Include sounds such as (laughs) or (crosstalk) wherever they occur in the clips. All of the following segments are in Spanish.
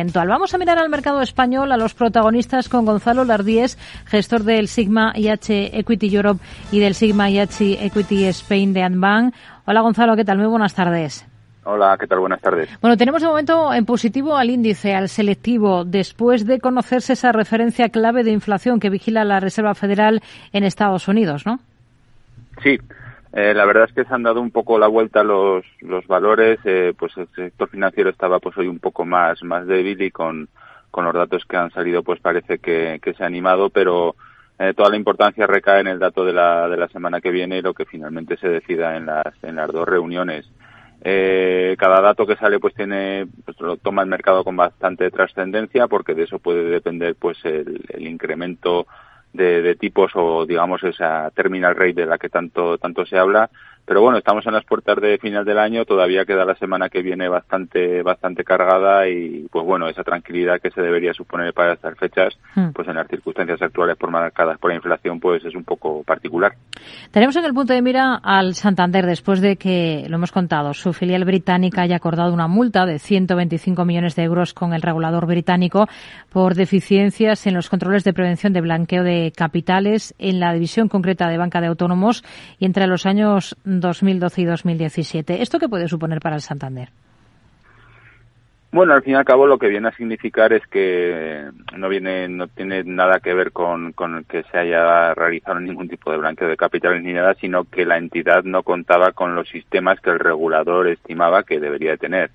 Vamos a mirar al mercado español, a los protagonistas con Gonzalo Lardíez, gestor del Sigma IH Equity Europe y del Sigma IH Equity Spain de Anbank. Hola Gonzalo, ¿qué tal? Muy buenas tardes. Hola, ¿qué tal? Buenas tardes. Bueno, tenemos de momento en positivo al índice, al selectivo, después de conocerse esa referencia clave de inflación que vigila la Reserva Federal en Estados Unidos, ¿no? Sí, eh, la verdad es que se han dado un poco la vuelta los, los valores, eh, pues el sector financiero estaba pues hoy un poco más, más débil y con, con los datos que han salido pues parece que, que se ha animado, pero eh, toda la importancia recae en el dato de la, de la semana que viene y lo que finalmente se decida en las, en las dos reuniones. Eh, cada dato que sale pues tiene pues lo toma el mercado con bastante trascendencia porque de eso puede depender pues el, el incremento de, de, tipos o digamos esa terminal rate de la que tanto tanto se habla pero bueno estamos en las puertas de final del año todavía queda la semana que viene bastante bastante cargada y pues bueno esa tranquilidad que se debería suponer para estas fechas hmm. pues en las circunstancias actuales por marcadas por la inflación pues es un poco particular tenemos en el punto de mira al Santander después de que lo hemos contado su filial británica haya acordado una multa de 125 millones de euros con el regulador británico por deficiencias en los controles de prevención de blanqueo de capitales en la división concreta de banca de autónomos y entre los años 2012 y 2017. ¿Esto qué puede suponer para el Santander? Bueno, al fin y al cabo lo que viene a significar es que no viene, no tiene nada que ver con, con que se haya realizado ningún tipo de blanqueo de capitales ni nada, sino que la entidad no contaba con los sistemas que el regulador estimaba que debería tener.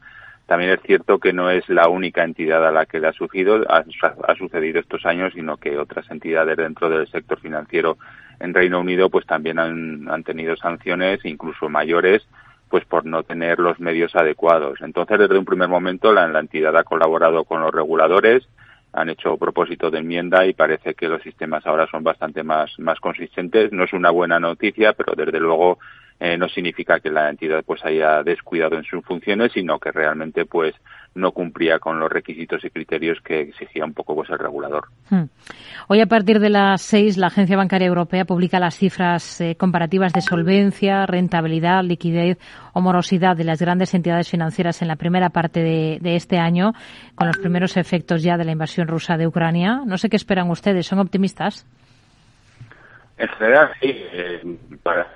También es cierto que no es la única entidad a la que le ha ha, sucedido estos años, sino que otras entidades dentro del sector financiero en Reino Unido pues también han, tenido sanciones, incluso mayores, pues por no tener los medios adecuados. Entonces, desde un primer momento, la, la entidad ha colaborado con los reguladores, han hecho propósito de enmienda y parece que los sistemas ahora son bastante más, más consistentes. No es una buena noticia, pero desde luego eh, no significa que la entidad pues haya descuidado en sus funciones, sino que realmente pues no cumplía con los requisitos y criterios que exigía un poco pues el regulador. Hmm. Hoy a partir de las seis la Agencia Bancaria Europea publica las cifras eh, comparativas de solvencia, rentabilidad, liquidez o morosidad de las grandes entidades financieras en la primera parte de, de este año, con los primeros efectos ya de la invasión rusa de Ucrania. No sé qué esperan ustedes. ¿Son optimistas? En general, sí. Eh, para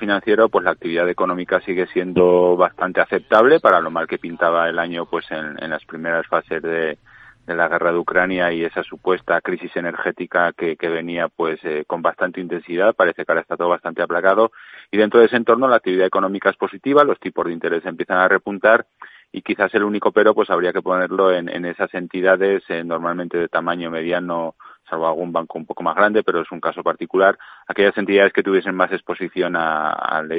financiero, pues la actividad económica sigue siendo bastante aceptable para lo mal que pintaba el año, pues en, las primeras fases de, la guerra de Ucrania y esa supuesta crisis energética que, que venía, pues eh, con bastante intensidad. Parece que ahora está todo bastante aplacado y dentro de ese entorno la actividad económica es positiva, los tipos de interés empiezan a repuntar y quizás el único pero pues habría que ponerlo en, en esas entidades eh, normalmente de tamaño mediano salvo algún banco un poco más grande, pero es un caso particular, aquellas entidades que tuviesen más exposición a, al,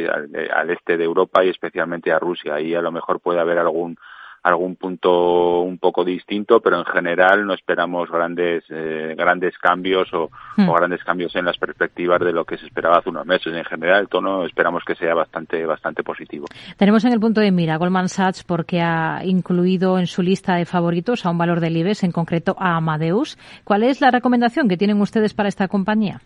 al, este de Europa y especialmente a Rusia. Ahí a lo mejor puede haber algún algún punto un poco distinto, pero en general no esperamos grandes eh, grandes cambios o, hmm. o, grandes cambios en las perspectivas de lo que se esperaba hace unos meses. En general, el tono esperamos que sea bastante bastante positivo. Tenemos en el punto de mira Goldman Sachs porque ha incluido en su lista de favoritos a un valor del IBEX, en concreto a Amadeus. ¿Cuál es la recomendación que tienen ustedes para esta compañía?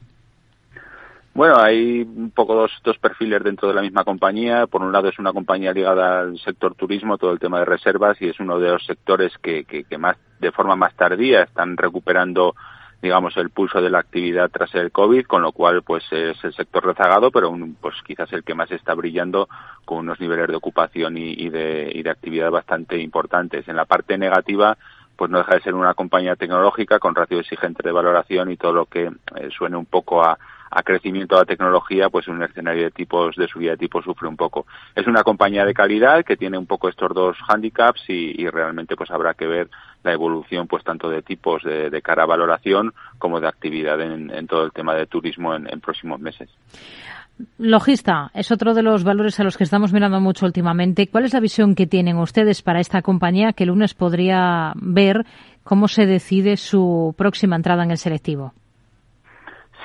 Bueno, hay un poco dos, dos perfiles dentro de la misma compañía. Por un lado es una compañía ligada al sector turismo, todo el tema de reservas, y es uno de los sectores que, que, que más, de forma más tardía están recuperando digamos el pulso de la actividad tras el COVID, con lo cual pues es el sector rezagado, pero un, pues quizás el que más está brillando con unos niveles de ocupación y, y, de, y de actividad bastante importantes. En la parte negativa, pues no deja de ser una compañía tecnológica con ratio exigente de valoración y todo lo que eh, suene un poco a, a crecimiento de la tecnología, pues un escenario de tipos de subida de tipos sufre un poco. Es una compañía de calidad que tiene un poco estos dos handicaps y, realmente pues habrá que ver la evolución pues tanto de tipos de, cara a valoración como de actividad en, todo el tema de turismo en próximos meses. Logista es otro de los valores a los que estamos mirando mucho últimamente. ¿Cuál es la visión que tienen ustedes para esta compañía que el lunes podría ver cómo se decide su próxima entrada en el selectivo?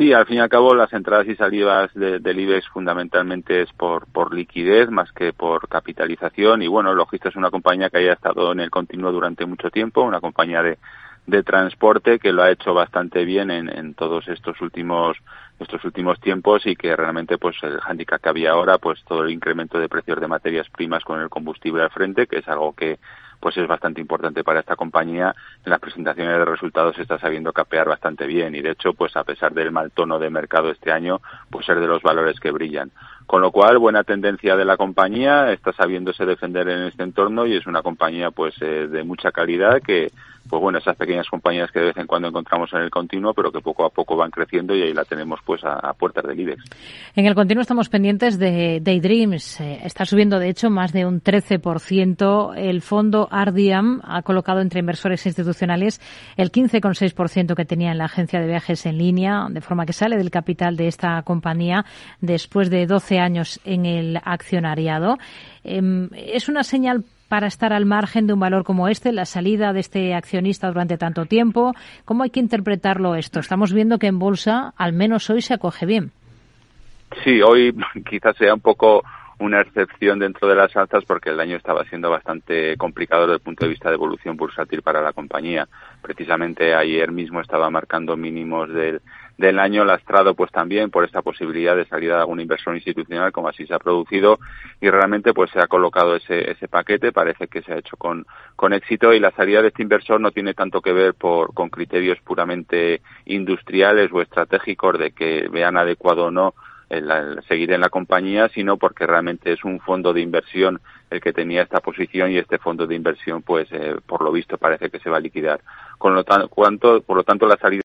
Sí, al fin y al cabo las entradas y salidas de, del IBEX fundamentalmente es por, por liquidez más que por capitalización. Y bueno, Logista es una compañía que haya estado en el continuo durante mucho tiempo, una compañía de, de transporte que lo ha hecho bastante bien en, en todos estos últimos estos últimos tiempos y que realmente pues el handicap que había ahora pues todo el incremento de precios de materias primas con el combustible al frente que es algo que pues es bastante importante para esta compañía. En las presentaciones de resultados está sabiendo capear bastante bien y de hecho, pues a pesar del mal tono de mercado este año, pues es de los valores que brillan. Con lo cual, buena tendencia de la compañía, está sabiéndose defender en este entorno y es una compañía pues eh, de mucha calidad que pues bueno, esas pequeñas compañías que de vez en cuando encontramos en el continuo, pero que poco a poco van creciendo y ahí la tenemos pues a, puertas del IBEX. En el continuo estamos pendientes de Daydreams. Eh, está subiendo, de hecho, más de un 13%. El fondo Ardiam ha colocado entre inversores institucionales el 15,6% que tenía en la agencia de viajes en línea, de forma que sale del capital de esta compañía después de 12 años en el accionariado. Em, es una señal para estar al margen de un valor como este, la salida de este accionista durante tanto tiempo? ¿Cómo hay que interpretarlo esto? Estamos viendo que en bolsa, al menos hoy, se acoge bien. Sí, hoy (laughs) quizás sea un poco una excepción dentro de las altas porque el año estaba siendo bastante complicado desde el punto de vista de evolución bursátil para la compañía. Precisamente ayer mismo estaba marcando mínimos del, del año lastrado pues también por esta posibilidad de salida de alguna inversión institucional como así se ha producido y realmente pues se ha colocado ese, ese paquete, parece que se ha hecho con, con éxito y la salida de este inversor no tiene tanto que ver por, con criterios puramente industriales o estratégicos de que vean adecuado o no el, seguir en la compañía, sino porque realmente es un fondo de inversión el que tenía esta posición y este fondo de inversión, pues, eh, por lo visto, parece que se va a liquidar. Con lo tanto, por lo tanto, la salida